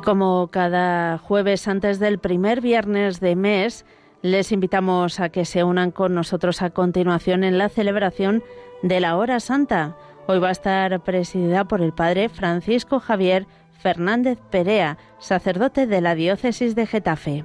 Y como cada jueves antes del primer viernes de mes, les invitamos a que se unan con nosotros a continuación en la celebración de la Hora Santa. Hoy va a estar presidida por el Padre Francisco Javier Fernández Perea, sacerdote de la Diócesis de Getafe.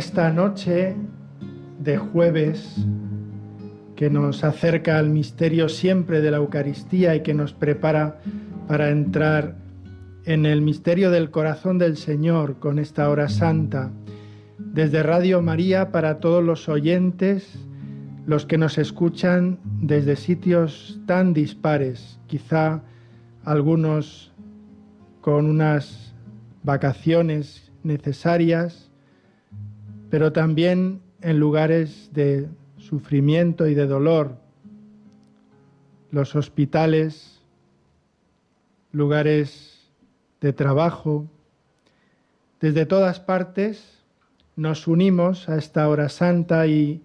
Esta noche de jueves que nos acerca al misterio siempre de la Eucaristía y que nos prepara para entrar en el misterio del corazón del Señor con esta hora santa. Desde Radio María para todos los oyentes, los que nos escuchan desde sitios tan dispares, quizá algunos con unas vacaciones necesarias, pero también en lugares de sufrimiento y de dolor, los hospitales, lugares de trabajo. Desde todas partes nos unimos a esta hora santa y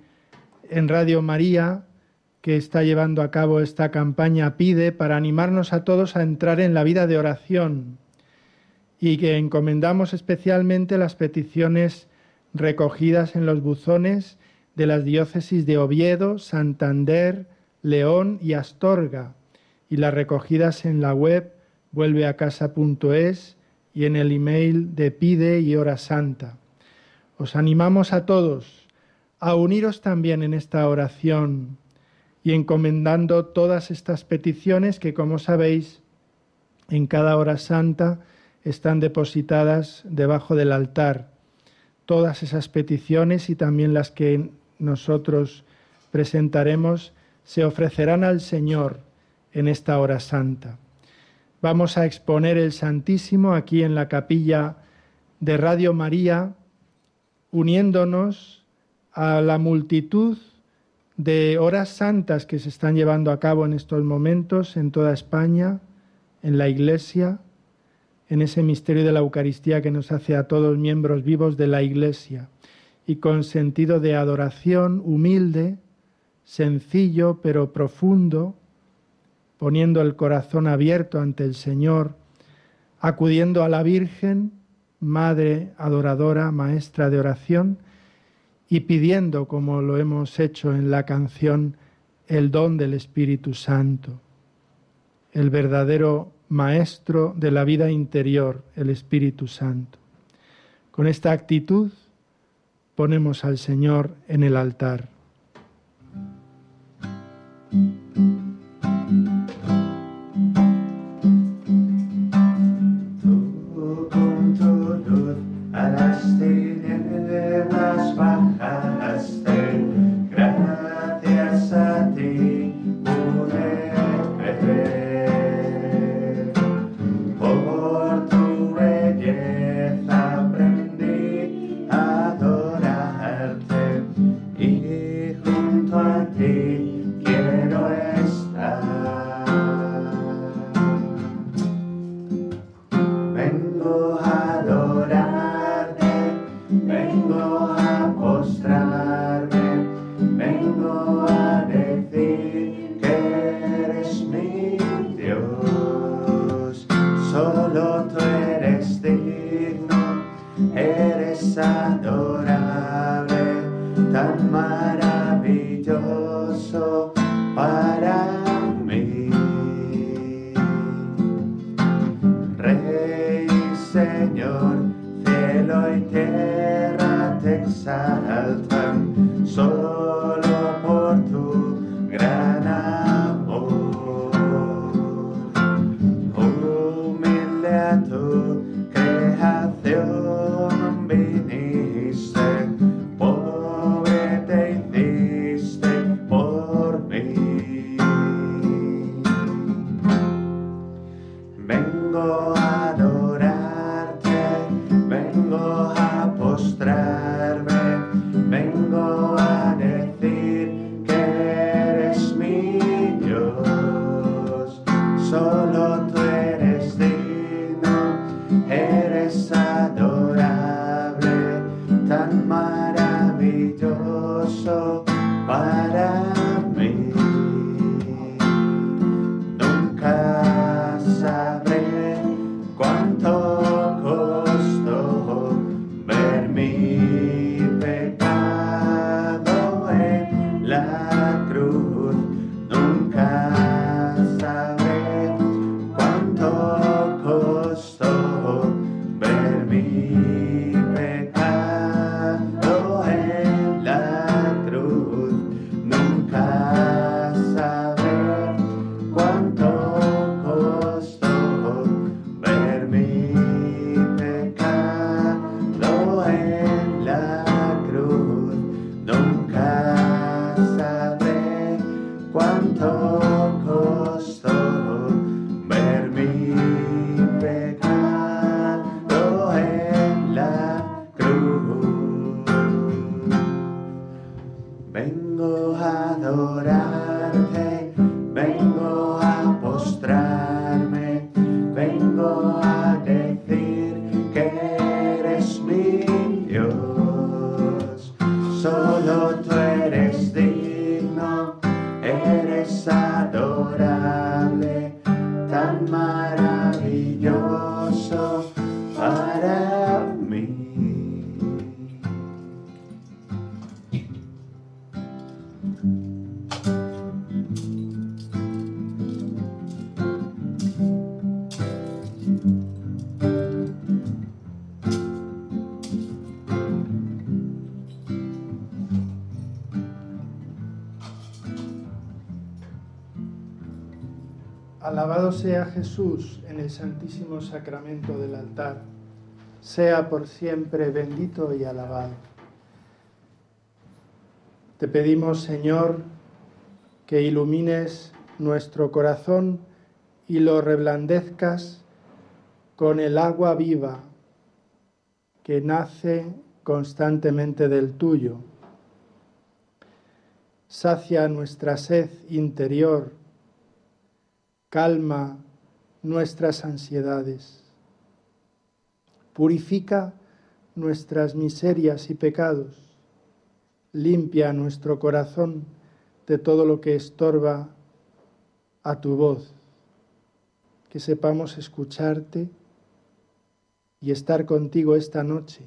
en Radio María, que está llevando a cabo esta campaña, pide para animarnos a todos a entrar en la vida de oración y que encomendamos especialmente las peticiones recogidas en los buzones de las diócesis de Oviedo, Santander, León y Astorga, y las recogidas en la web vuelveacasa.es y en el email de Pide y Hora Santa. Os animamos a todos a uniros también en esta oración y encomendando todas estas peticiones que, como sabéis, en cada hora santa están depositadas debajo del altar todas esas peticiones y también las que nosotros presentaremos se ofrecerán al Señor en esta hora santa. Vamos a exponer el Santísimo aquí en la capilla de Radio María, uniéndonos a la multitud de horas santas que se están llevando a cabo en estos momentos en toda España, en la Iglesia, en ese misterio de la Eucaristía que nos hace a todos miembros vivos de la Iglesia y con sentido de adoración humilde, sencillo pero profundo, poniendo el corazón abierto ante el Señor, acudiendo a la Virgen, Madre adoradora, Maestra de oración, y pidiendo, como lo hemos hecho en la canción, el don del Espíritu Santo, el verdadero Maestro de la vida interior, el Espíritu Santo. Con esta actitud ponemos al Señor en el altar. Jesús en el santísimo sacramento del altar. Sea por siempre bendito y alabado. Te pedimos, Señor, que ilumines nuestro corazón y lo reblandezcas con el agua viva que nace constantemente del tuyo. Sacia nuestra sed interior calma nuestras ansiedades, purifica nuestras miserias y pecados, limpia nuestro corazón de todo lo que estorba a tu voz, que sepamos escucharte y estar contigo esta noche,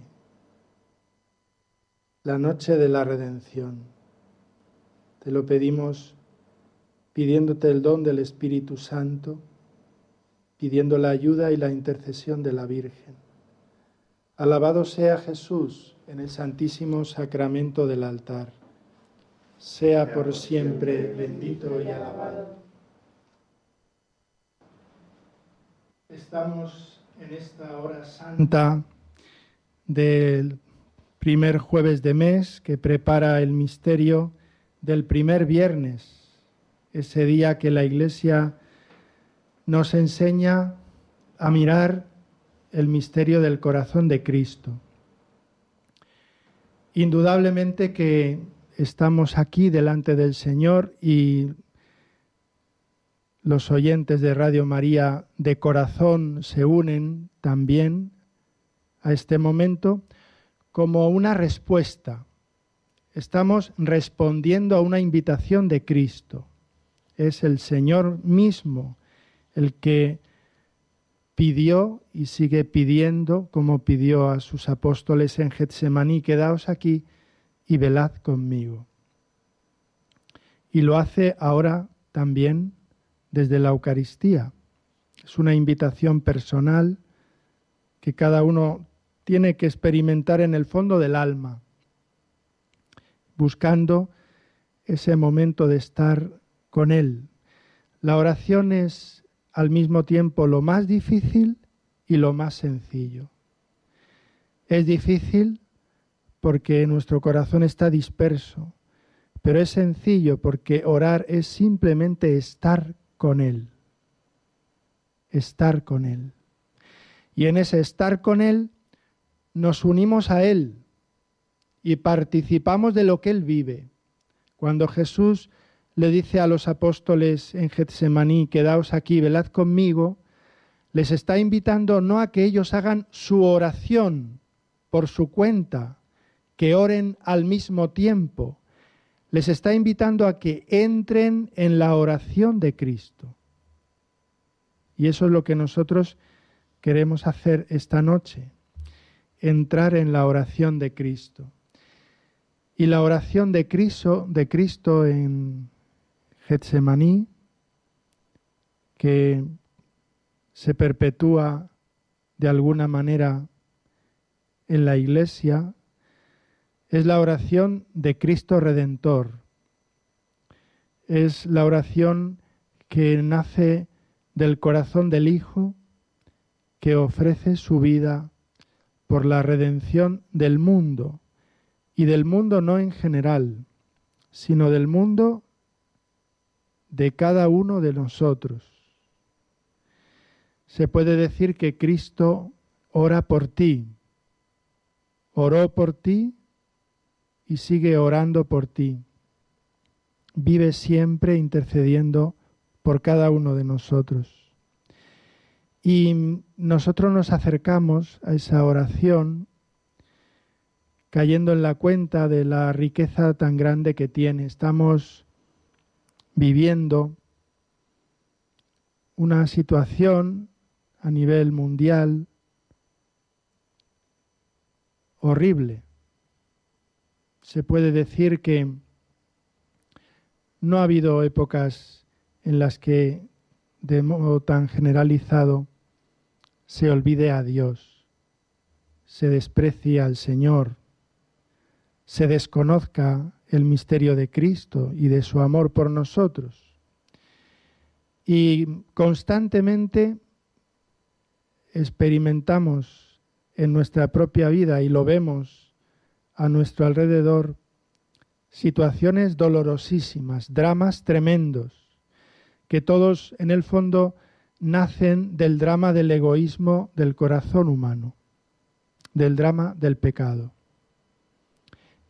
la noche de la redención. Te lo pedimos pidiéndote el don del Espíritu Santo, pidiendo la ayuda y la intercesión de la Virgen. Alabado sea Jesús en el santísimo sacramento del altar. Sea por siempre bendito y alabado. Estamos en esta hora santa del primer jueves de mes que prepara el misterio del primer viernes ese día que la Iglesia nos enseña a mirar el misterio del corazón de Cristo. Indudablemente que estamos aquí delante del Señor y los oyentes de Radio María de corazón se unen también a este momento como una respuesta. Estamos respondiendo a una invitación de Cristo es el Señor mismo el que pidió y sigue pidiendo, como pidió a sus apóstoles en Getsemaní, quedaos aquí y velad conmigo. Y lo hace ahora también desde la Eucaristía. Es una invitación personal que cada uno tiene que experimentar en el fondo del alma, buscando ese momento de estar con Él. La oración es al mismo tiempo lo más difícil y lo más sencillo. Es difícil porque nuestro corazón está disperso, pero es sencillo porque orar es simplemente estar con Él. Estar con Él. Y en ese estar con Él nos unimos a Él y participamos de lo que Él vive. Cuando Jesús le dice a los apóstoles en Getsemaní, quedaos aquí, velad conmigo, les está invitando no a que ellos hagan su oración por su cuenta, que oren al mismo tiempo, les está invitando a que entren en la oración de Cristo. Y eso es lo que nosotros queremos hacer esta noche, entrar en la oración de Cristo. Y la oración de Cristo, de Cristo en Getsemaní, que se perpetúa de alguna manera en la iglesia, es la oración de Cristo Redentor. Es la oración que nace del corazón del Hijo que ofrece su vida por la redención del mundo, y del mundo no en general, sino del mundo de cada uno de nosotros. Se puede decir que Cristo ora por ti, oró por ti y sigue orando por ti. Vive siempre intercediendo por cada uno de nosotros. Y nosotros nos acercamos a esa oración cayendo en la cuenta de la riqueza tan grande que tiene. Estamos viviendo una situación a nivel mundial horrible. Se puede decir que no ha habido épocas en las que de modo tan generalizado se olvide a Dios, se desprecie al Señor, se desconozca el misterio de Cristo y de su amor por nosotros. Y constantemente experimentamos en nuestra propia vida y lo vemos a nuestro alrededor situaciones dolorosísimas, dramas tremendos, que todos en el fondo nacen del drama del egoísmo del corazón humano, del drama del pecado.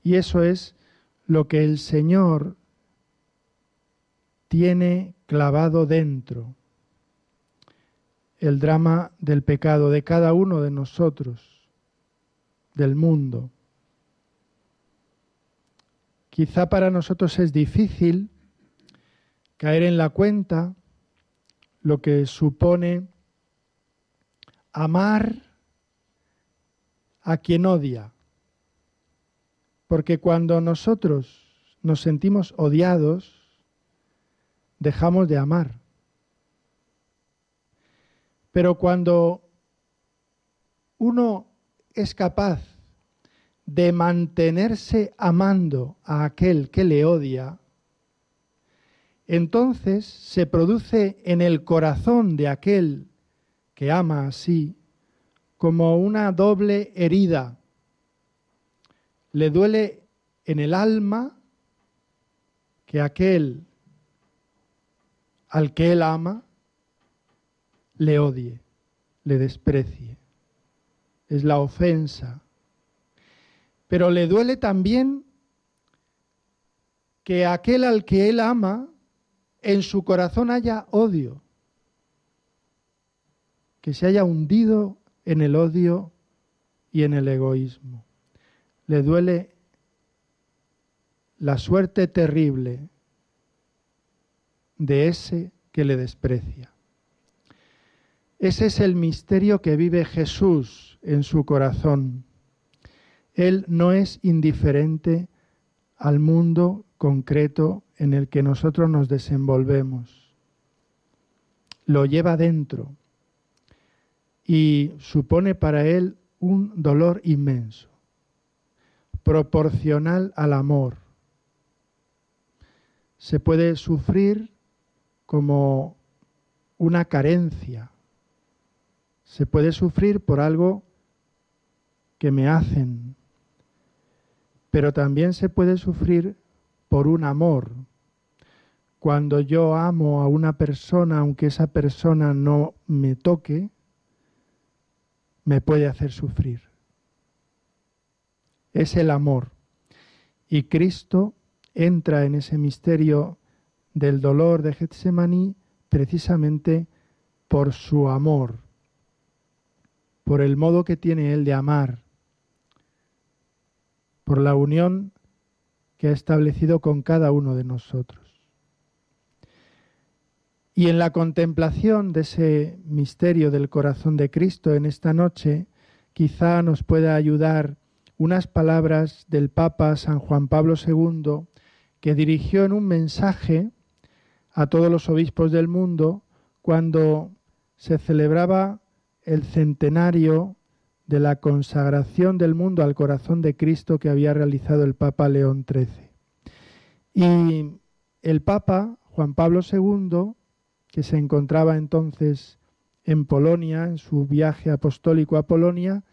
Y eso es lo que el Señor tiene clavado dentro, el drama del pecado de cada uno de nosotros, del mundo. Quizá para nosotros es difícil caer en la cuenta lo que supone amar a quien odia. Porque cuando nosotros nos sentimos odiados, dejamos de amar. Pero cuando uno es capaz de mantenerse amando a aquel que le odia, entonces se produce en el corazón de aquel que ama así como una doble herida. Le duele en el alma que aquel al que él ama le odie, le desprecie. Es la ofensa pero le duele también que aquel al que él ama, en su corazón haya odio, que se haya hundido en el odio y en el egoísmo. Le duele la suerte terrible de ese que le desprecia. Ese es el misterio que vive Jesús en su corazón. Él no es indiferente al mundo concreto en el que nosotros nos desenvolvemos. Lo lleva dentro y supone para él un dolor inmenso, proporcional al amor. Se puede sufrir como una carencia, se puede sufrir por algo que me hacen, pero también se puede sufrir por un amor. Cuando yo amo a una persona, aunque esa persona no me toque, me puede hacer sufrir. Es el amor. Y Cristo entra en ese misterio del dolor de Getsemaní precisamente por su amor, por el modo que tiene Él de amar, por la unión que ha establecido con cada uno de nosotros. Y en la contemplación de ese misterio del corazón de Cristo en esta noche, quizá nos pueda ayudar unas palabras del Papa San Juan Pablo II que dirigió en un mensaje a todos los obispos del mundo cuando se celebraba el centenario de la consagración del mundo al corazón de Cristo que había realizado el Papa León XIII. Y el Papa Juan Pablo II que se encontraba entonces en Polonia, en su viaje apostólico a Polonia,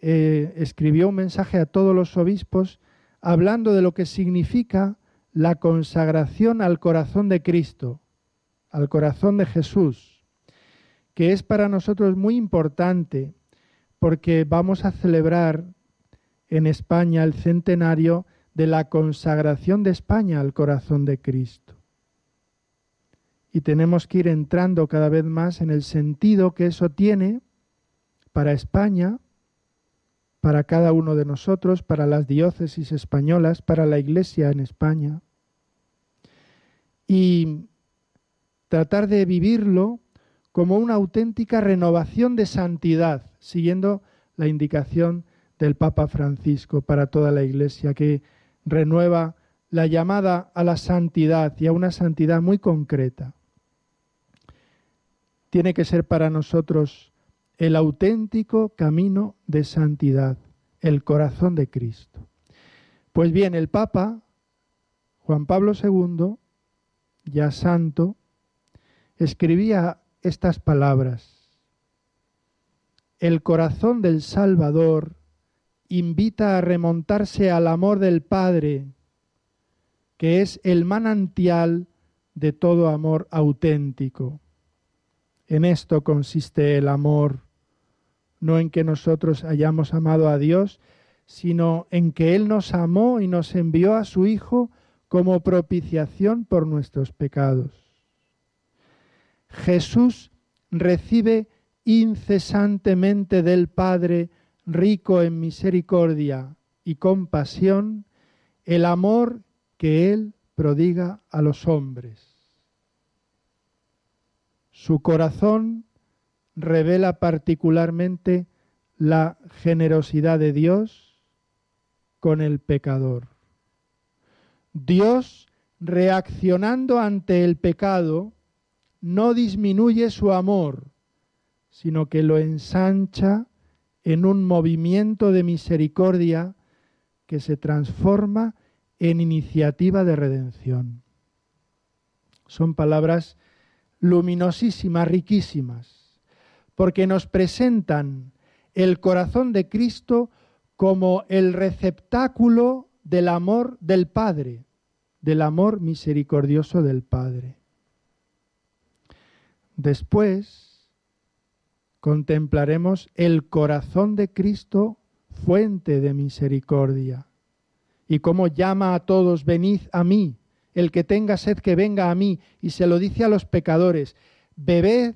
eh, escribió un mensaje a todos los obispos hablando de lo que significa la consagración al corazón de Cristo, al corazón de Jesús, que es para nosotros muy importante porque vamos a celebrar en España el centenario de la consagración de España al corazón de Cristo. Y tenemos que ir entrando cada vez más en el sentido que eso tiene para España, para cada uno de nosotros, para las diócesis españolas, para la Iglesia en España. Y tratar de vivirlo como una auténtica renovación de santidad, siguiendo la indicación del Papa Francisco para toda la Iglesia, que renueva la llamada a la santidad y a una santidad muy concreta tiene que ser para nosotros el auténtico camino de santidad, el corazón de Cristo. Pues bien, el Papa Juan Pablo II, ya santo, escribía estas palabras. El corazón del Salvador invita a remontarse al amor del Padre, que es el manantial de todo amor auténtico. En esto consiste el amor, no en que nosotros hayamos amado a Dios, sino en que Él nos amó y nos envió a su Hijo como propiciación por nuestros pecados. Jesús recibe incesantemente del Padre, rico en misericordia y compasión, el amor que Él prodiga a los hombres. Su corazón revela particularmente la generosidad de Dios con el pecador. Dios, reaccionando ante el pecado, no disminuye su amor, sino que lo ensancha en un movimiento de misericordia que se transforma en iniciativa de redención. Son palabras luminosísimas, riquísimas, porque nos presentan el corazón de Cristo como el receptáculo del amor del Padre, del amor misericordioso del Padre. Después contemplaremos el corazón de Cristo, fuente de misericordia, y cómo llama a todos, venid a mí, el que tenga sed que venga a mí, y se lo dice a los pecadores, bebed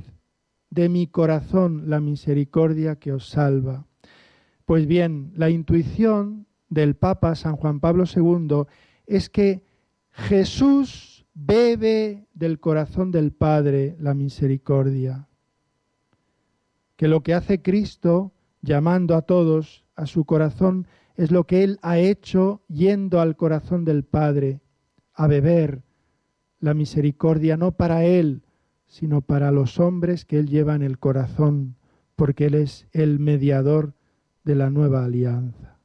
de mi corazón la misericordia que os salva. Pues bien, la intuición del Papa San Juan Pablo II es que Jesús bebe del corazón del Padre la misericordia. que lo que hace Cristo llamando a todos a su corazón es lo que Él ha hecho yendo al corazón del Padre a beber la misericordia no para Él, sino para los hombres que Él lleva en el corazón, porque Él es el mediador de la nueva alianza.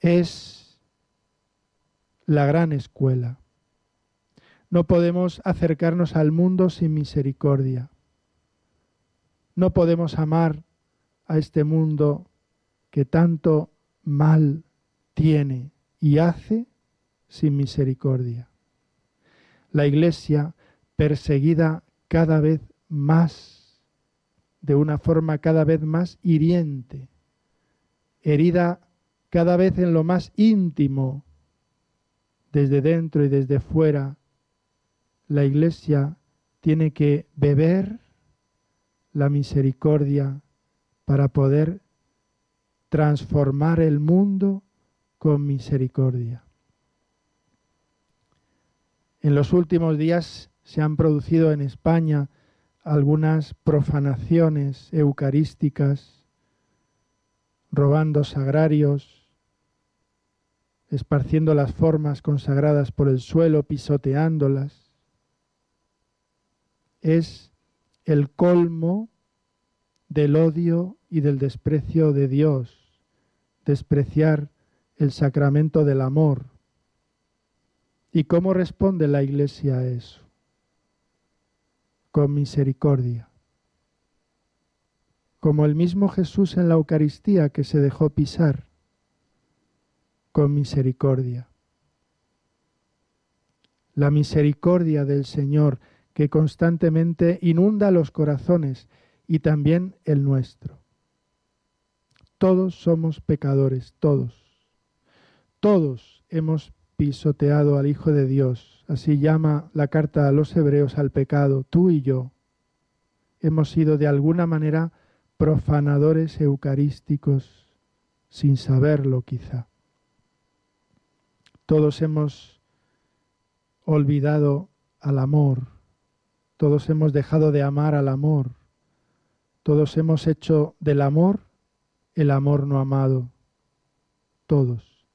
Es la gran escuela. No podemos acercarnos al mundo sin misericordia. No podemos amar a este mundo que tanto mal tiene y hace sin misericordia. La Iglesia perseguida cada vez más, de una forma cada vez más hiriente, herida cada vez en lo más íntimo, desde dentro y desde fuera, la Iglesia tiene que beber la misericordia para poder transformar el mundo con misericordia. En los últimos días se han producido en España algunas profanaciones eucarísticas, robando sagrarios, esparciendo las formas consagradas por el suelo, pisoteándolas. Es el colmo del odio y del desprecio de Dios, despreciar el sacramento del amor, ¿Y cómo responde la iglesia a eso? Con misericordia. Como el mismo Jesús en la Eucaristía que se dejó pisar, con misericordia. La misericordia del Señor que constantemente inunda los corazones y también el nuestro. Todos somos pecadores, todos. Todos hemos pisoteado al Hijo de Dios. Así llama la carta a los hebreos al pecado. Tú y yo hemos sido de alguna manera profanadores eucarísticos sin saberlo quizá. Todos hemos olvidado al amor, todos hemos dejado de amar al amor, todos hemos hecho del amor el amor no amado, todos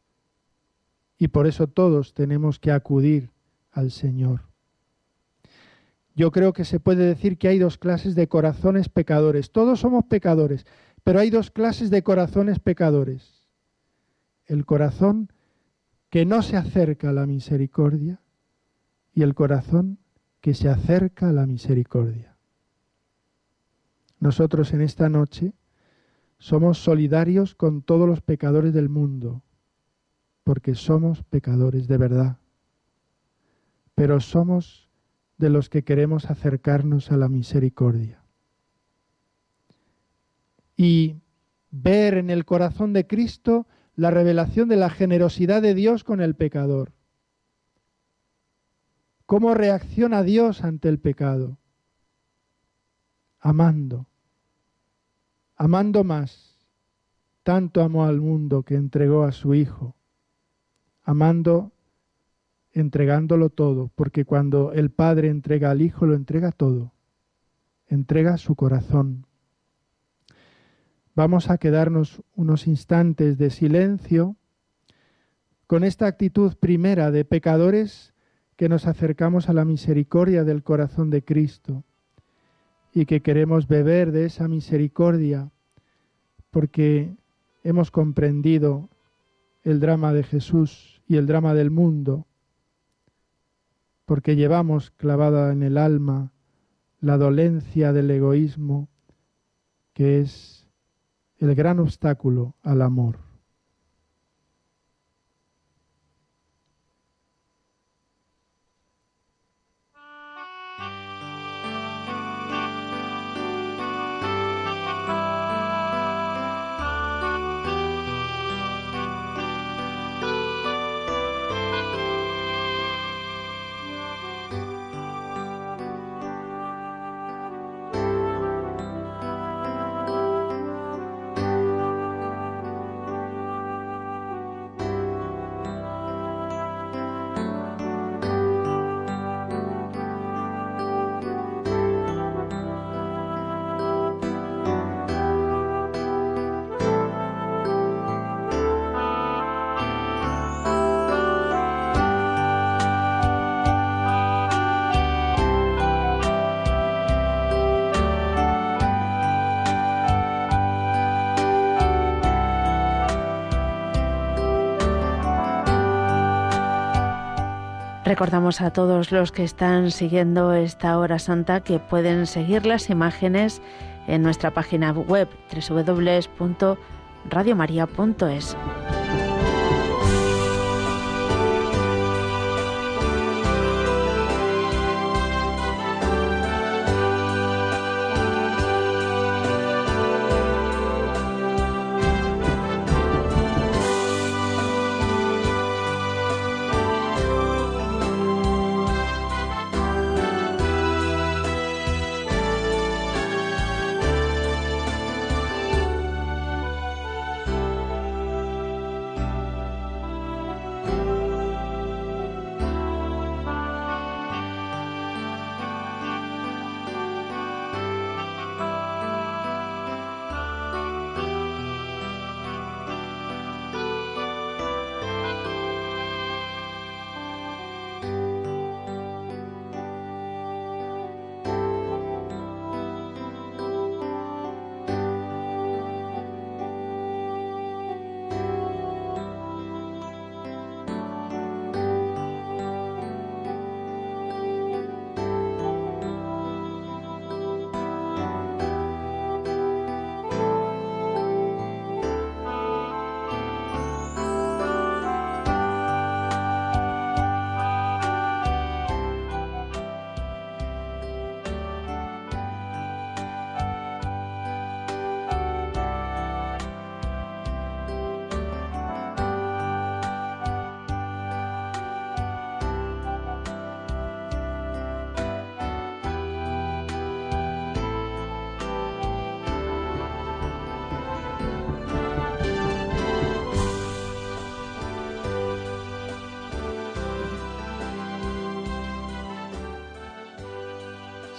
y por eso todos tenemos que acudir al Señor. Yo creo que se puede decir que hay dos clases de corazones pecadores. Todos somos pecadores, pero hay dos clases de corazones pecadores. El corazón que no se acerca a la misericordia y el corazón que se acerca a la misericordia. Nosotros en esta noche somos solidarios con todos los pecadores del mundo, porque somos pecadores de verdad, pero somos de los que queremos acercarnos a la misericordia. Y ver en el corazón de Cristo la revelación de la generosidad de Dios con el pecador. ¿Cómo reacciona Dios ante el pecado? Amando, amando más. Tanto amó al mundo que entregó a su Hijo amando, entregándolo todo, porque cuando el Padre entrega al Hijo, lo entrega todo, entrega su corazón. Vamos a quedarnos unos instantes de silencio con esta actitud primera de pecadores que nos acercamos a la misericordia del corazón de Cristo y que queremos beber de esa misericordia porque hemos comprendido el drama de Jesús y el drama del mundo, porque llevamos clavada en el alma la dolencia del egoísmo, que es el gran obstáculo al amor. Recordamos a todos los que están siguiendo esta hora santa que pueden seguir las imágenes en nuestra página web www.radiomaria.es.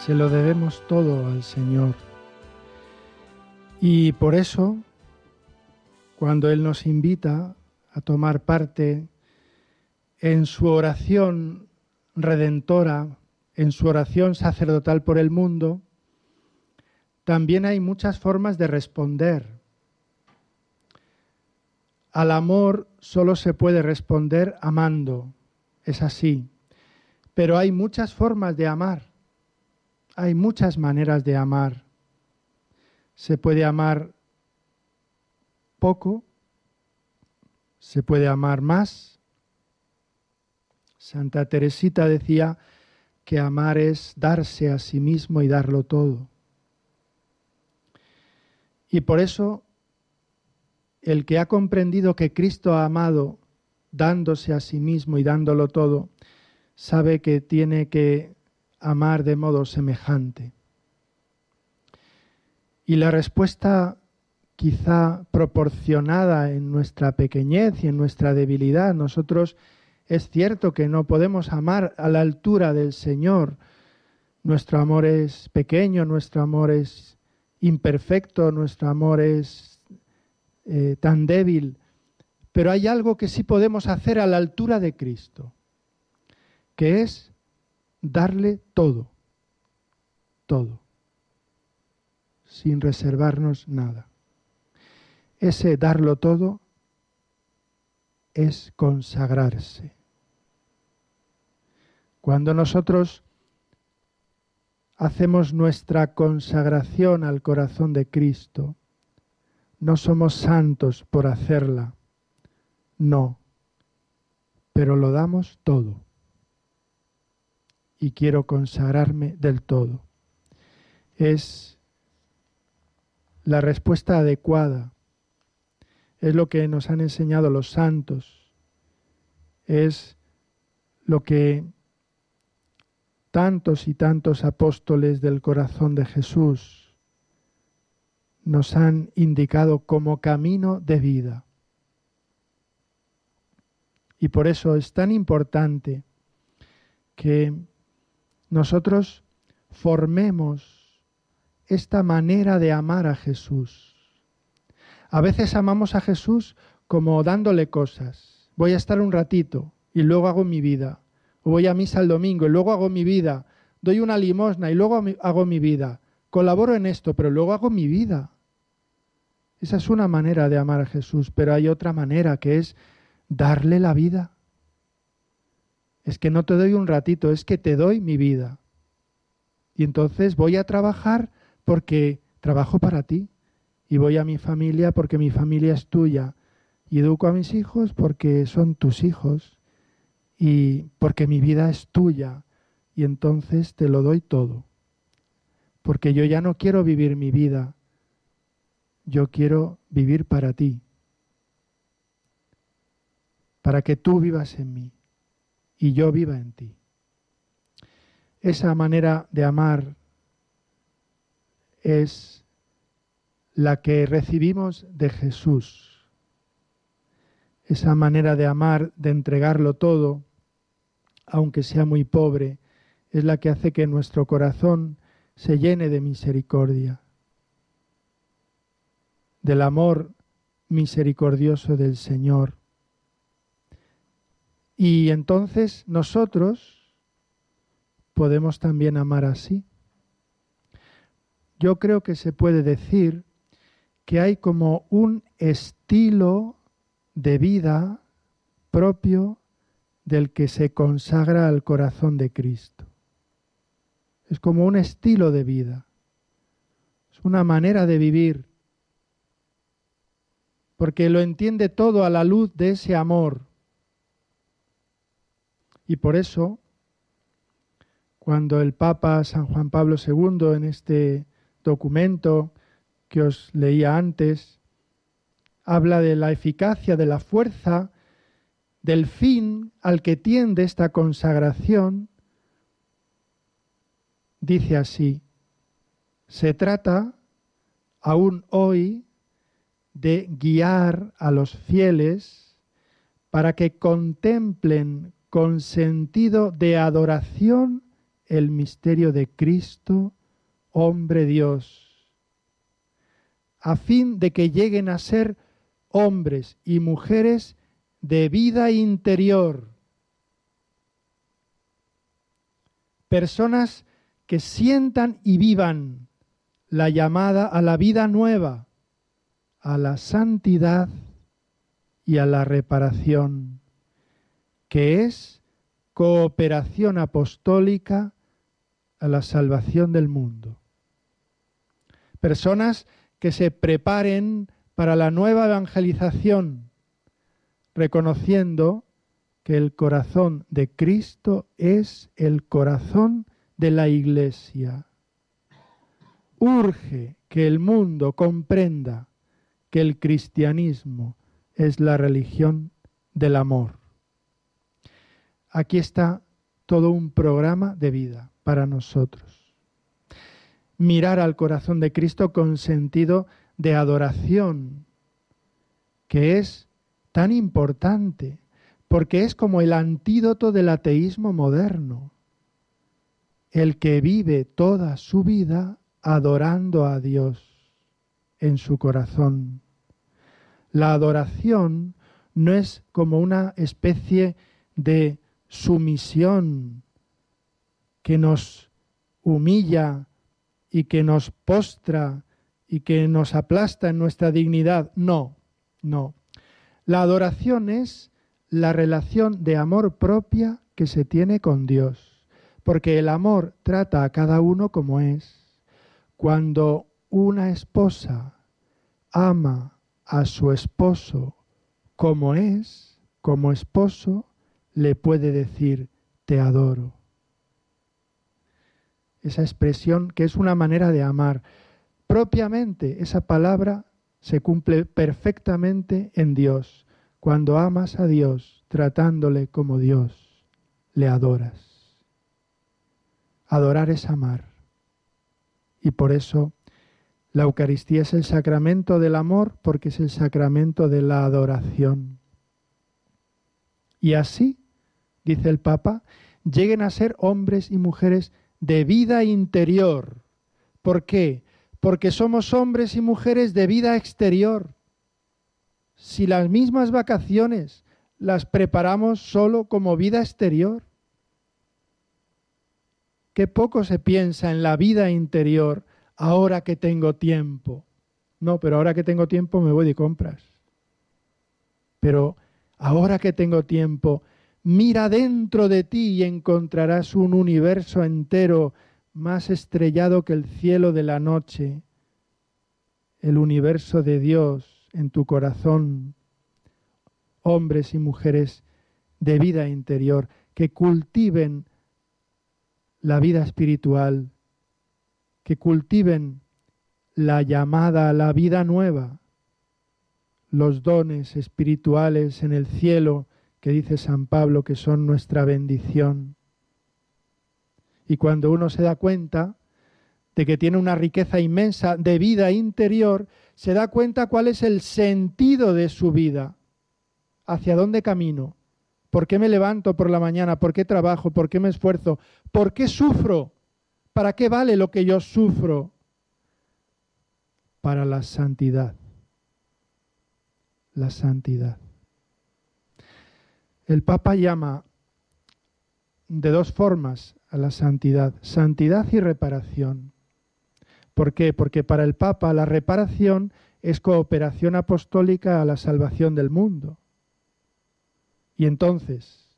Se lo debemos todo al Señor. Y por eso, cuando Él nos invita a tomar parte en su oración redentora, en su oración sacerdotal por el mundo, también hay muchas formas de responder. Al amor solo se puede responder amando, es así, pero hay muchas formas de amar. Hay muchas maneras de amar. Se puede amar poco, se puede amar más. Santa Teresita decía que amar es darse a sí mismo y darlo todo. Y por eso el que ha comprendido que Cristo ha amado dándose a sí mismo y dándolo todo, sabe que tiene que amar de modo semejante? Y la respuesta quizá proporcionada en nuestra pequeñez y en nuestra debilidad, nosotros es cierto que no podemos amar a la altura del Señor. Nuestro amor es pequeño, nuestro amor es imperfecto, nuestro amor es eh, tan débil, pero hay algo que sí podemos hacer a la altura de Cristo, que es darle todo, todo, sin reservarnos nada. Ese darlo todo es consagrarse. Cuando nosotros hacemos nuestra consagración al corazón de Cristo, no somos santos por hacerla, no, pero lo damos todo y quiero consagrarme del todo. Es la respuesta adecuada, es lo que nos han enseñado los santos, es lo que tantos y tantos apóstoles del corazón de Jesús nos han indicado como camino de vida. Y por eso es tan importante que nosotros formemos esta manera de amar a Jesús. A veces amamos a Jesús como dándole cosas. Voy a estar un ratito y luego hago mi vida. O voy a misa el domingo y luego hago mi vida. Doy una limosna y luego hago mi vida. Colaboro en esto, pero luego hago mi vida. Esa es una manera de amar a Jesús, pero hay otra manera que es darle la vida es que no te doy un ratito, es que te doy mi vida. Y entonces voy a trabajar porque trabajo para ti. Y voy a mi familia porque mi familia es tuya. Y educo a mis hijos porque son tus hijos. Y porque mi vida es tuya. Y entonces te lo doy todo. Porque yo ya no quiero vivir mi vida. Yo quiero vivir para ti. Para que tú vivas en mí y yo viva en ti. Esa manera de amar es la que recibimos de Jesús. Esa manera de amar, de entregarlo todo, aunque sea muy pobre, es la que hace que nuestro corazón se llene de misericordia, del amor misericordioso del Señor. Y entonces nosotros podemos también amar así. Yo creo que se puede decir que hay como un estilo de vida propio del que se consagra al corazón de Cristo. Es como un estilo de vida. Es una manera de vivir. Porque lo entiende todo a la luz de ese amor y por eso, cuando el Papa San Juan Pablo II en este documento que os leía antes, habla de la eficacia, de la fuerza, del fin al que tiende esta consagración, dice así, se trata aún hoy de guiar a los fieles para que contemplen con sentido de adoración el misterio de Cristo, hombre Dios, a fin de que lleguen a ser hombres y mujeres de vida interior, personas que sientan y vivan la llamada a la vida nueva, a la santidad y a la reparación que es cooperación apostólica a la salvación del mundo. Personas que se preparen para la nueva evangelización, reconociendo que el corazón de Cristo es el corazón de la Iglesia. Urge que el mundo comprenda que el cristianismo es la religión del amor. Aquí está todo un programa de vida para nosotros. Mirar al corazón de Cristo con sentido de adoración, que es tan importante, porque es como el antídoto del ateísmo moderno, el que vive toda su vida adorando a Dios en su corazón. La adoración no es como una especie de sumisión que nos humilla y que nos postra y que nos aplasta en nuestra dignidad. No, no. La adoración es la relación de amor propia que se tiene con Dios, porque el amor trata a cada uno como es. Cuando una esposa ama a su esposo como es, como esposo, le puede decir, te adoro. Esa expresión que es una manera de amar. Propiamente esa palabra se cumple perfectamente en Dios. Cuando amas a Dios tratándole como Dios, le adoras. Adorar es amar. Y por eso la Eucaristía es el sacramento del amor porque es el sacramento de la adoración. Y así dice el Papa, lleguen a ser hombres y mujeres de vida interior. ¿Por qué? Porque somos hombres y mujeres de vida exterior. Si las mismas vacaciones las preparamos solo como vida exterior, qué poco se piensa en la vida interior ahora que tengo tiempo. No, pero ahora que tengo tiempo me voy de compras. Pero ahora que tengo tiempo Mira dentro de ti y encontrarás un universo entero más estrellado que el cielo de la noche, el universo de Dios en tu corazón, hombres y mujeres de vida interior, que cultiven la vida espiritual, que cultiven la llamada a la vida nueva, los dones espirituales en el cielo que dice San Pablo que son nuestra bendición. Y cuando uno se da cuenta de que tiene una riqueza inmensa de vida interior, se da cuenta cuál es el sentido de su vida, hacia dónde camino, por qué me levanto por la mañana, por qué trabajo, por qué me esfuerzo, por qué sufro, para qué vale lo que yo sufro, para la santidad. La santidad. El Papa llama de dos formas a la santidad, santidad y reparación. ¿Por qué? Porque para el Papa la reparación es cooperación apostólica a la salvación del mundo. Y entonces,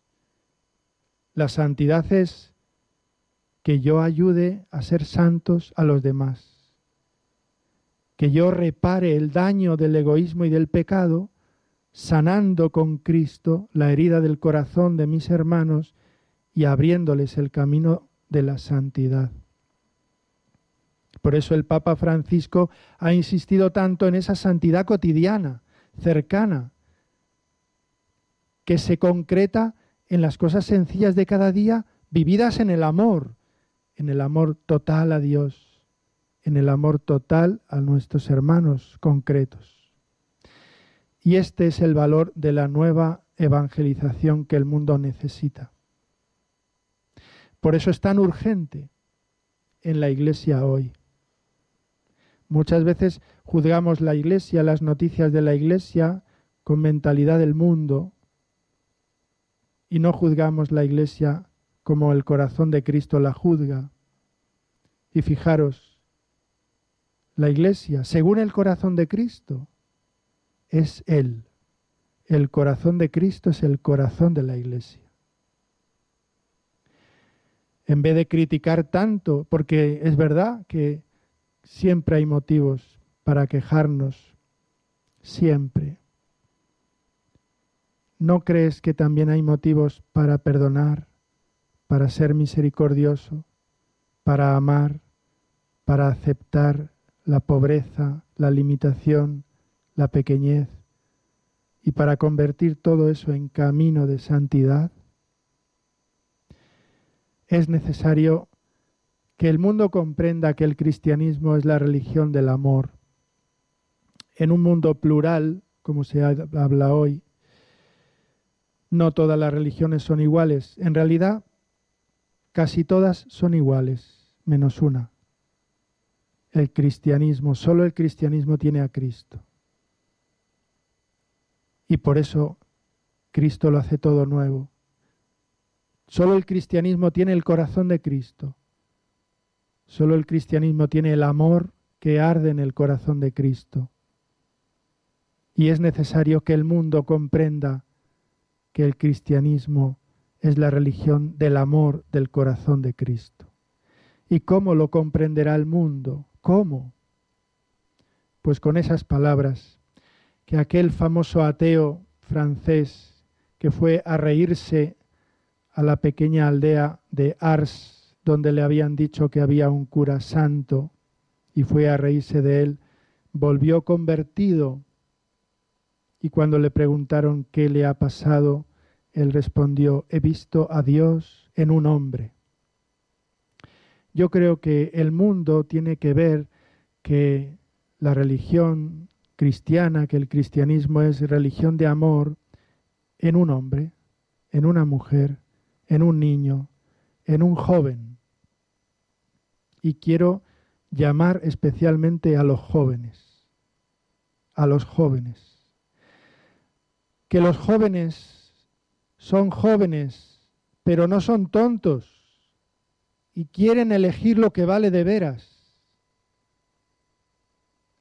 la santidad es que yo ayude a ser santos a los demás que yo repare el daño del egoísmo y del pecado, sanando con Cristo la herida del corazón de mis hermanos y abriéndoles el camino de la santidad. Por eso el Papa Francisco ha insistido tanto en esa santidad cotidiana, cercana, que se concreta en las cosas sencillas de cada día, vividas en el amor, en el amor total a Dios en el amor total a nuestros hermanos concretos. Y este es el valor de la nueva evangelización que el mundo necesita. Por eso es tan urgente en la iglesia hoy. Muchas veces juzgamos la iglesia, las noticias de la iglesia, con mentalidad del mundo y no juzgamos la iglesia como el corazón de Cristo la juzga. Y fijaros, la iglesia, según el corazón de Cristo, es Él. El corazón de Cristo es el corazón de la iglesia. En vez de criticar tanto, porque es verdad que siempre hay motivos para quejarnos, siempre. ¿No crees que también hay motivos para perdonar, para ser misericordioso, para amar, para aceptar la pobreza, la limitación, la pequeñez, y para convertir todo eso en camino de santidad, es necesario que el mundo comprenda que el cristianismo es la religión del amor. En un mundo plural, como se habla hoy, no todas las religiones son iguales. En realidad, casi todas son iguales, menos una el cristianismo, solo el cristianismo tiene a Cristo. Y por eso Cristo lo hace todo nuevo. Solo el cristianismo tiene el corazón de Cristo. Solo el cristianismo tiene el amor que arde en el corazón de Cristo. Y es necesario que el mundo comprenda que el cristianismo es la religión del amor del corazón de Cristo. ¿Y cómo lo comprenderá el mundo? ¿Cómo? Pues con esas palabras que aquel famoso ateo francés que fue a reírse a la pequeña aldea de Ars, donde le habían dicho que había un cura santo, y fue a reírse de él, volvió convertido. Y cuando le preguntaron qué le ha pasado, él respondió, he visto a Dios en un hombre. Yo creo que el mundo tiene que ver que la religión cristiana, que el cristianismo es religión de amor en un hombre, en una mujer, en un niño, en un joven. Y quiero llamar especialmente a los jóvenes, a los jóvenes. Que los jóvenes son jóvenes, pero no son tontos y quieren elegir lo que vale de veras.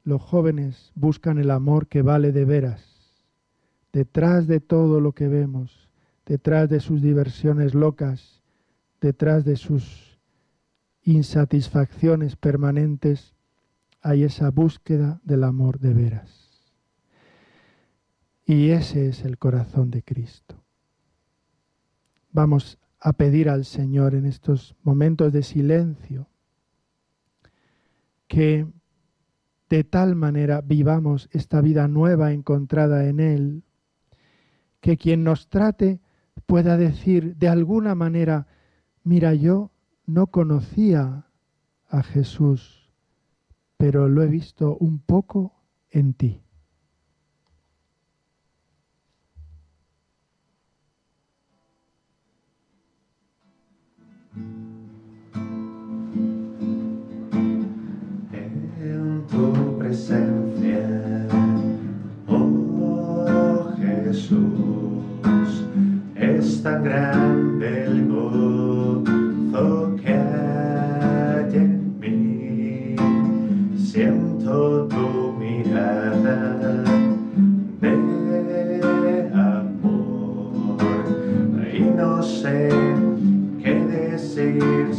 Los jóvenes buscan el amor que vale de veras. Detrás de todo lo que vemos, detrás de sus diversiones locas, detrás de sus insatisfacciones permanentes, hay esa búsqueda del amor de veras. Y ese es el corazón de Cristo. Vamos a pedir al Señor en estos momentos de silencio que de tal manera vivamos esta vida nueva encontrada en Él, que quien nos trate pueda decir de alguna manera, mira, yo no conocía a Jesús, pero lo he visto un poco en ti. Presencia, oh Jesús, es tan grande el gozo que hay en mí. Siento tu mirada de amor y no sé qué decir,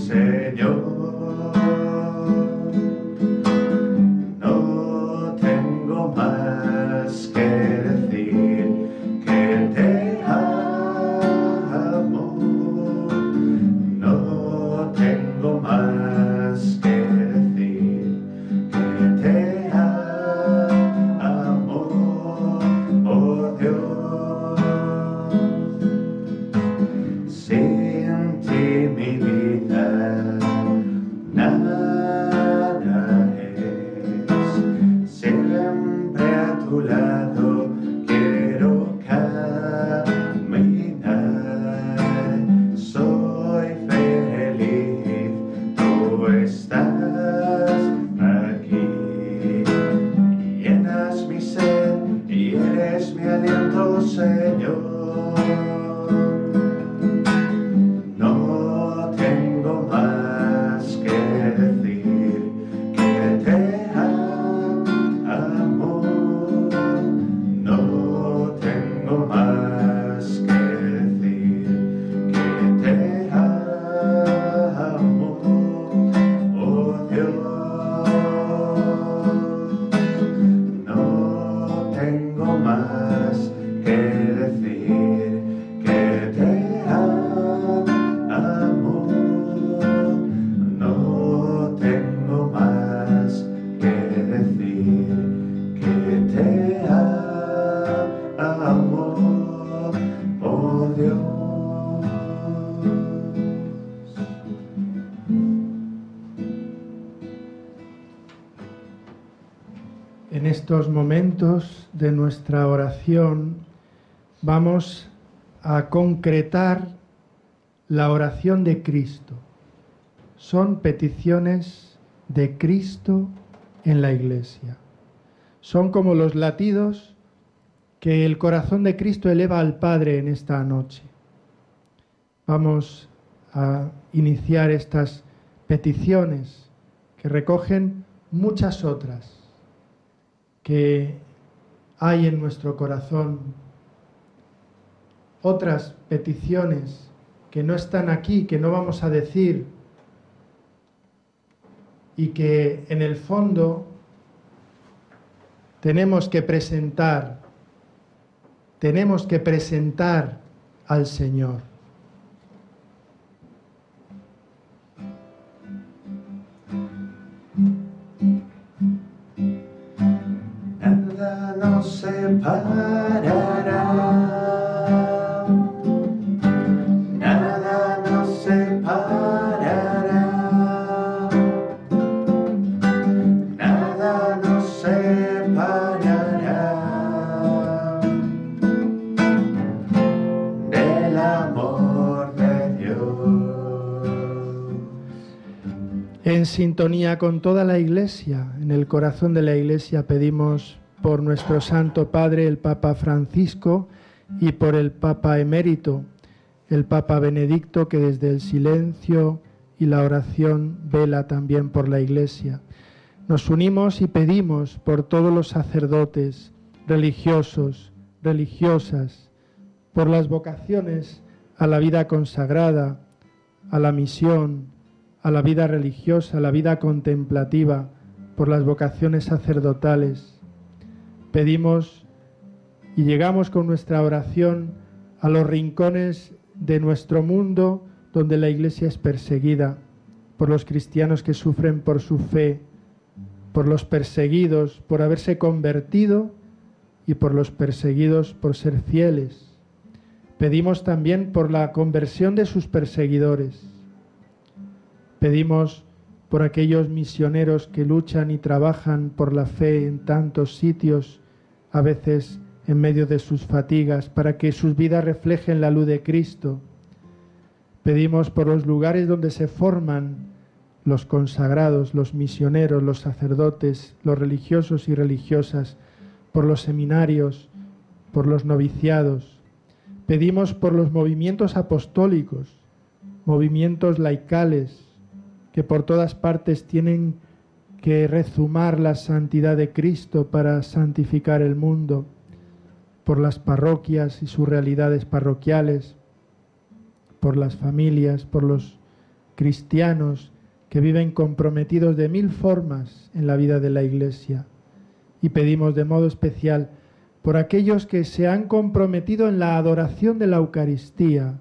de nuestra oración vamos a concretar la oración de Cristo. Son peticiones de Cristo en la iglesia. Son como los latidos que el corazón de Cristo eleva al Padre en esta noche. Vamos a iniciar estas peticiones que recogen muchas otras que hay en nuestro corazón, otras peticiones que no están aquí, que no vamos a decir y que en el fondo tenemos que presentar, tenemos que presentar al Señor. En sintonía con toda la Iglesia, en el corazón de la Iglesia pedimos por nuestro Santo Padre, el Papa Francisco, y por el Papa emérito, el Papa Benedicto, que desde el silencio y la oración vela también por la Iglesia. Nos unimos y pedimos por todos los sacerdotes, religiosos, religiosas, por las vocaciones a la vida consagrada, a la misión, a la vida religiosa, a la vida contemplativa, por las vocaciones sacerdotales. Pedimos y llegamos con nuestra oración a los rincones de nuestro mundo donde la Iglesia es perseguida, por los cristianos que sufren por su fe, por los perseguidos por haberse convertido y por los perseguidos por ser fieles. Pedimos también por la conversión de sus perseguidores. Pedimos por aquellos misioneros que luchan y trabajan por la fe en tantos sitios, a veces en medio de sus fatigas, para que sus vidas reflejen la luz de Cristo. Pedimos por los lugares donde se forman los consagrados, los misioneros, los sacerdotes, los religiosos y religiosas, por los seminarios, por los noviciados. Pedimos por los movimientos apostólicos, movimientos laicales, que por todas partes tienen que rezumar la santidad de Cristo para santificar el mundo, por las parroquias y sus realidades parroquiales, por las familias, por los cristianos que viven comprometidos de mil formas en la vida de la Iglesia. Y pedimos de modo especial por aquellos que se han comprometido en la adoración de la Eucaristía,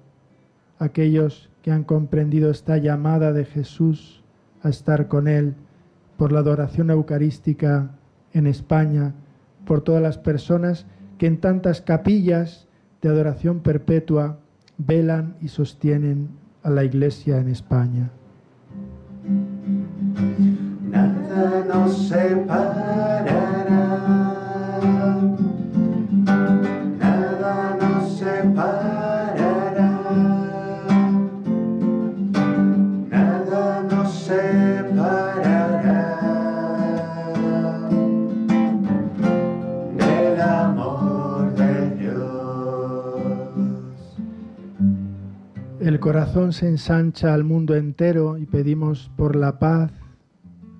aquellos que han comprendido esta llamada de Jesús a estar con Él, por la adoración eucarística en España, por todas las personas que en tantas capillas de adoración perpetua velan y sostienen a la Iglesia en España. Nada nos separará. Corazón se ensancha al mundo entero y pedimos por la paz,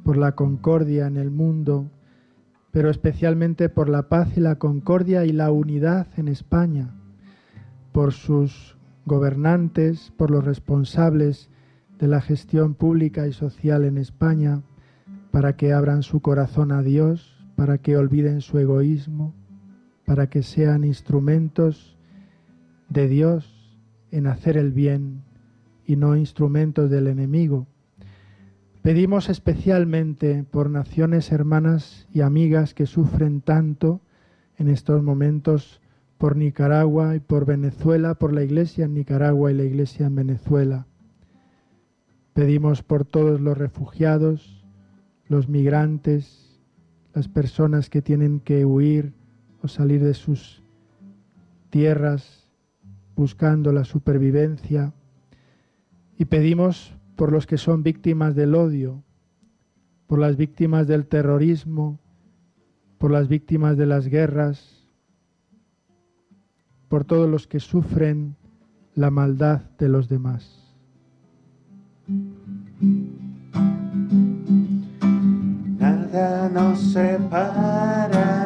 por la concordia en el mundo, pero especialmente por la paz y la concordia y la unidad en España, por sus gobernantes, por los responsables de la gestión pública y social en España, para que abran su corazón a Dios, para que olviden su egoísmo, para que sean instrumentos de Dios en hacer el bien y no instrumentos del enemigo. Pedimos especialmente por naciones hermanas y amigas que sufren tanto en estos momentos por Nicaragua y por Venezuela, por la iglesia en Nicaragua y la iglesia en Venezuela. Pedimos por todos los refugiados, los migrantes, las personas que tienen que huir o salir de sus tierras buscando la supervivencia. Y pedimos por los que son víctimas del odio, por las víctimas del terrorismo, por las víctimas de las guerras, por todos los que sufren la maldad de los demás. Nada nos separará.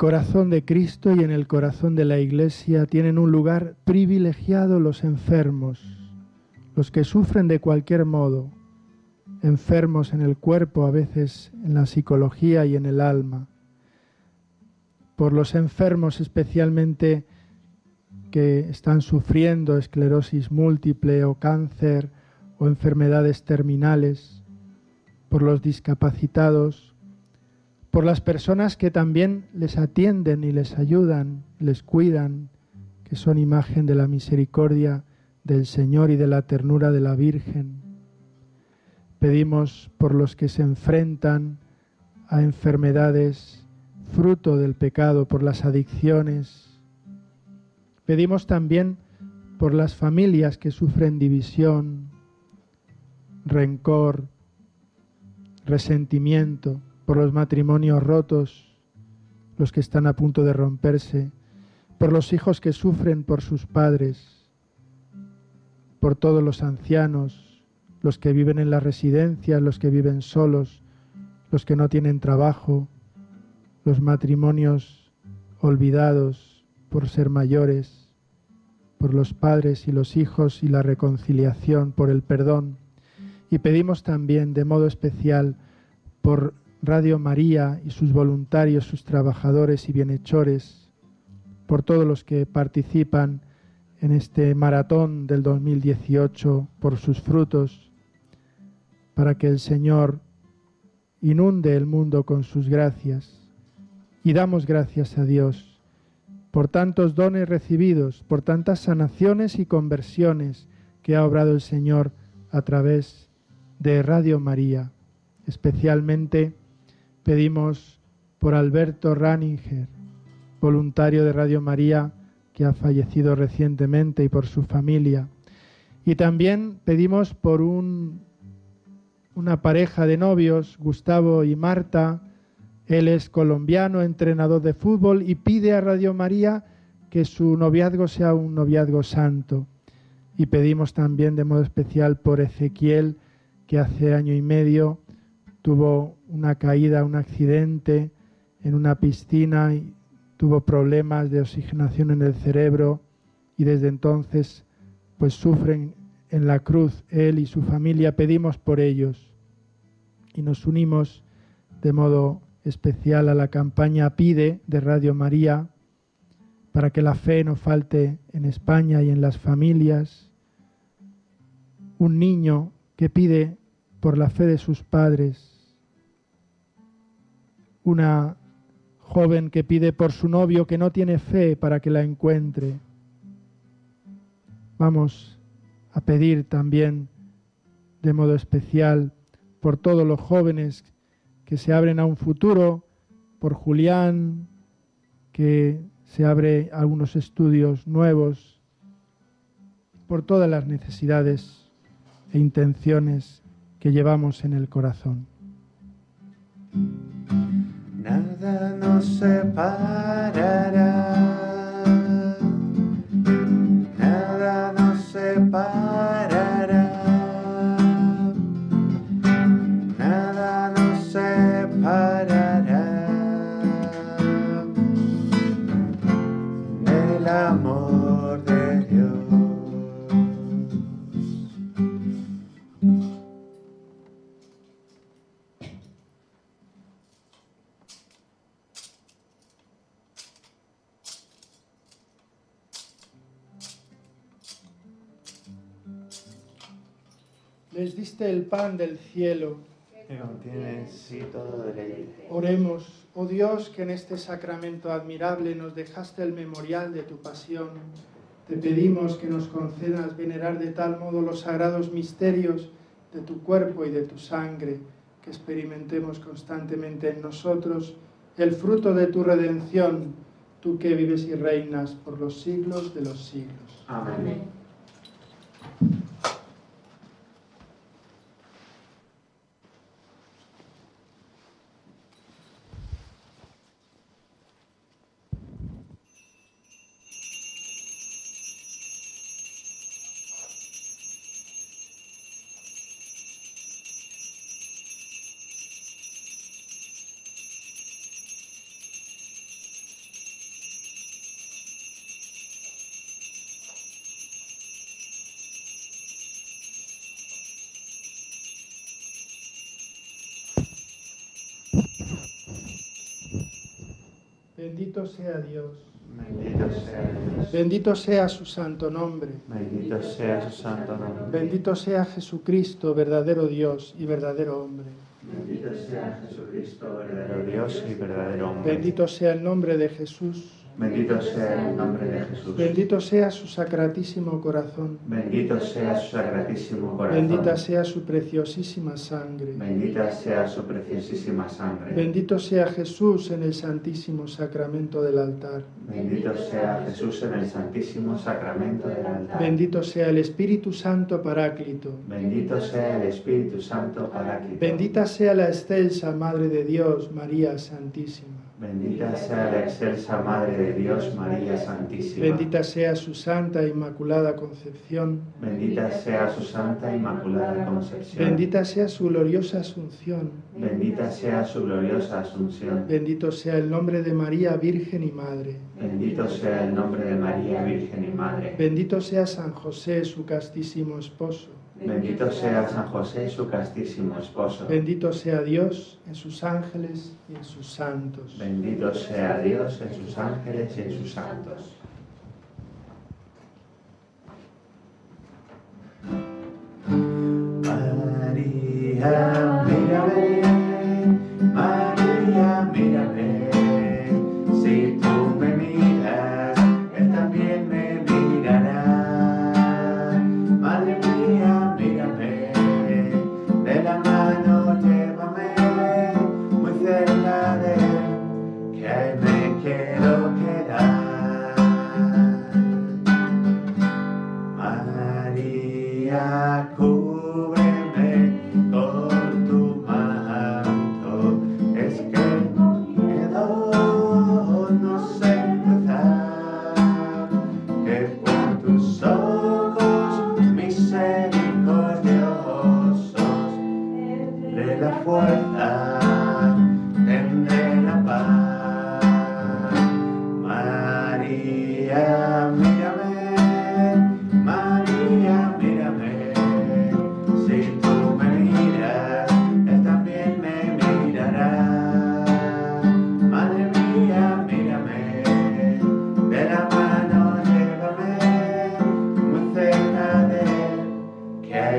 Corazón de Cristo y en el corazón de la Iglesia tienen un lugar privilegiado los enfermos, los que sufren de cualquier modo, enfermos en el cuerpo, a veces en la psicología y en el alma. Por los enfermos especialmente que están sufriendo esclerosis múltiple o cáncer o enfermedades terminales, por los discapacitados, por las personas que también les atienden y les ayudan, les cuidan, que son imagen de la misericordia del Señor y de la ternura de la Virgen. Pedimos por los que se enfrentan a enfermedades fruto del pecado, por las adicciones. Pedimos también por las familias que sufren división, rencor, resentimiento, por los matrimonios rotos, los que están a punto de romperse, por los hijos que sufren por sus padres, por todos los ancianos, los que viven en las residencias, los que viven solos, los que no tienen trabajo, los matrimonios olvidados por ser mayores, por los padres y los hijos y la reconciliación, por el perdón. Y pedimos también de modo especial por Radio María y sus voluntarios, sus trabajadores y bienhechores, por todos los que participan en este maratón del 2018, por sus frutos, para que el Señor inunde el mundo con sus gracias. Y damos gracias a Dios por tantos dones recibidos, por tantas sanaciones y conversiones que ha obrado el Señor a través de Radio María. Especialmente pedimos por Alberto Raninger, voluntario de Radio María que ha fallecido recientemente y por su familia. Y también pedimos por un, una pareja de novios, Gustavo y Marta. Él es colombiano, entrenador de fútbol y pide a Radio María que su noviazgo sea un noviazgo santo. Y pedimos también de modo especial por Ezequiel, que hace año y medio tuvo una caída, un accidente en una piscina y tuvo problemas de oxigenación en el cerebro y desde entonces pues sufren en la cruz él y su familia. Pedimos por ellos y nos unimos de modo especial a la campaña Pide de Radio María para que la fe no falte en España y en las familias. Un niño que pide por la fe de sus padres. Una joven que pide por su novio que no tiene fe para que la encuentre. Vamos a pedir también de modo especial por todos los jóvenes que se abren a un futuro, por Julián, que se abre a algunos estudios nuevos, por todas las necesidades e intenciones que llevamos en el corazón. Nada nos separará. Nada nos separará. Les diste el pan del cielo. que contiene en sí todo deleite. Oremos, oh Dios, que en este sacramento admirable nos dejaste el memorial de tu pasión. Te pedimos que nos concedas venerar de tal modo los sagrados misterios de tu cuerpo y de tu sangre, que experimentemos constantemente en nosotros el fruto de tu redención, tú que vives y reinas por los siglos de los siglos. Amén. Bendito sea Dios, Bendito sea Dios. bendito sea su santo nombre. Bendito sea su santo nombre. Bendito sea Jesucristo, verdadero Dios y verdadero hombre. Bendito sea Jesucristo, verdadero Dios y verdadero hombre. Bendito sea el nombre de Jesús. Bendito sea el nombre de Jesús. Bendito sea su sacratísimo corazón. Bendito sea su sacratísimo corazón. Bendita sea su preciosísima sangre. Bendita sea su preciosísima sangre. Bendito sea Jesús en el santísimo sacramento del altar. Bendito sea Jesús en el santísimo sacramento del altar. Bendito sea el Espíritu Santo Paráclito. Bendito sea el Espíritu Santo Paráclito. Bendita sea la excelsa Madre de Dios, María Santísima. Bendita sea la excelsa Madre de Dios, María Santísima. Bendita sea su santa e inmaculada concepción. Bendita sea su santa e inmaculada concepción. Bendita sea su gloriosa asunción. Bendita sea su gloriosa asunción. Bendito sea el nombre de María, Virgen y Madre. Bendito sea el nombre de María, Virgen y Madre. Bendito sea San José, su castísimo esposo. Bendito sea San José, su castísimo esposo. Bendito sea Dios en sus ángeles y en sus santos. Bendito sea Dios en sus ángeles y en sus santos. María,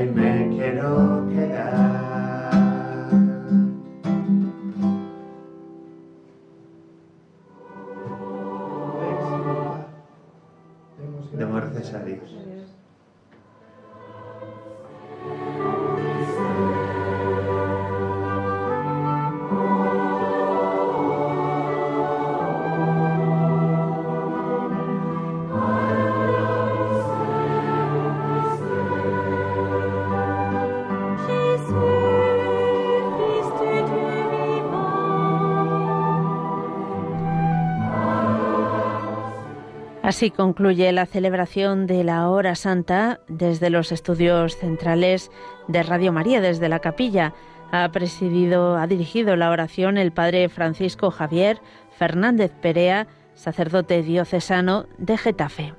Él, que ahí Así concluye la celebración de la Hora Santa desde los estudios centrales de Radio María, desde la capilla. Ha presidido, ha dirigido la oración el padre Francisco Javier Fernández Perea, sacerdote diocesano de Getafe.